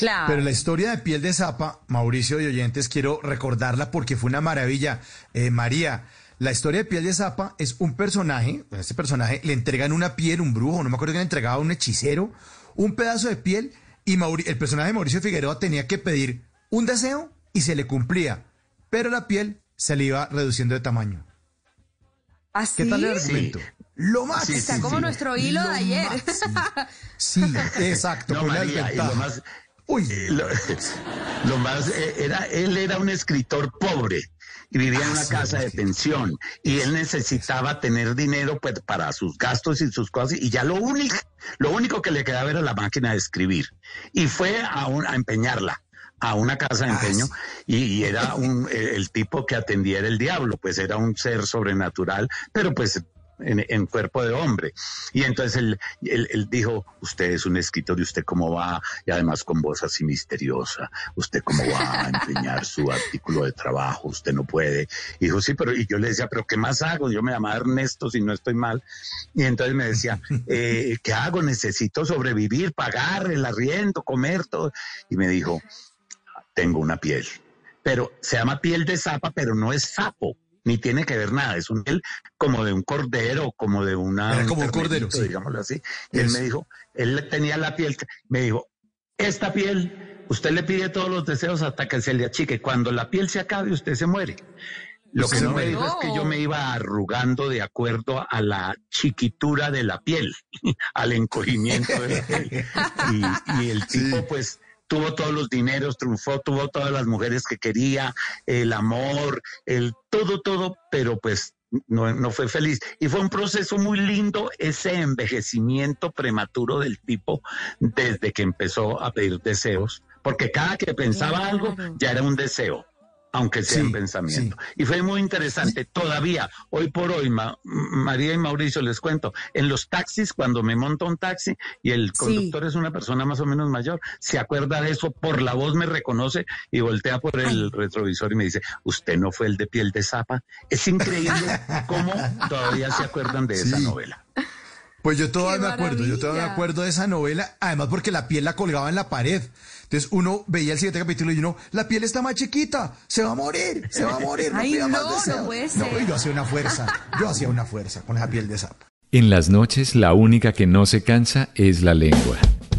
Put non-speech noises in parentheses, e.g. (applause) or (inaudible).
Claro. Pero la historia de piel de zapa, Mauricio y oyentes, quiero recordarla porque fue una maravilla. Eh, María, la historia de piel de zapa es un personaje, a este personaje le entregan una piel, un brujo, no me acuerdo que le entregaba un hechicero, un pedazo de piel y Mauri- el personaje de Mauricio Figueroa tenía que pedir un deseo y se le cumplía, pero la piel se le iba reduciendo de tamaño. ¿Así? ¿Qué tal el argumento? Lo más. Sí, Está sí, como sí. nuestro hilo de ayer. Sí, exacto. No, María, y lo más, Uy, lo, (laughs) lo más eh, era, él era un escritor pobre y vivía en una Ah, sí, casa de pensión y él necesitaba tener dinero pues para sus gastos y sus cosas y ya lo único, lo único que le quedaba era la máquina de escribir y fue a, un- a empeñarla a una casa de Ah, empeño sí. y, y era un, el, el tipo que atendía era el diablo, pues era un ser sobrenatural, pero pues en, cuerpo de hombre. Y entonces él, él, él dijo, usted es un escritor y usted cómo va, y además con voz así misteriosa, usted cómo va a empeñar su artículo de trabajo, usted no puede. Y dijo, sí, pero y yo le decía, pero ¿qué más hago? Yo me llamaba Ernesto si no estoy mal. Y entonces me decía, eh, ¿qué hago? Necesito sobrevivir, pagar el arriendo, comer todo. Y me dijo, tengo una piel. Pero se llama piel de zapa, pero no es sapo, ni tiene que ver nada. Es un piel como de un cordero, como de una. Era como un cordero, sí. digámoslo así. Y él me dijo, él tenía la piel, me dijo, esta piel, usted le pide todos los deseos hasta que se le achique. Cuando la piel se acabe, usted se muere. Lo que no me dijo es que yo me iba arrugando de acuerdo a la chiquitura de la piel, (laughs) al encogimiento de la piel. Y, y el tipo, Sí. pues, tuvo todos los dineros, triunfó, tuvo todas las mujeres que quería, el amor, el todo, todo, pero pues no, no fue feliz. Y fue un proceso muy lindo ese envejecimiento prematuro del tipo desde que empezó a pedir deseos, porque cada que pensaba algo ya era un deseo. Aunque sea Sí, en pensamiento. Y fue muy interesante. Todavía, hoy por hoy, Ma- María y Mauricio, les cuento, en los taxis, cuando me monto un taxi y el Sí. conductor es una persona más o menos mayor, se acuerda de eso, por la voz me reconoce y voltea por el retrovisor y me dice, usted no fue el de piel de zapa. Es increíble (laughs) cómo todavía se acuerdan de esa novela. Pues yo todavía ¡Qué me acuerdo, yo todavía me acuerdo de esa novela, además porque la piel la colgaba en la pared. Entonces uno veía el siguiente capítulo y uno, la piel está más chiquita, se va a morir, se va a morir. Ay, no, no deseos". puede No, ser. y yo hacía una fuerza, yo hacía una fuerza con esa piel de sapo. En las noches la única que no se cansa es la lengua.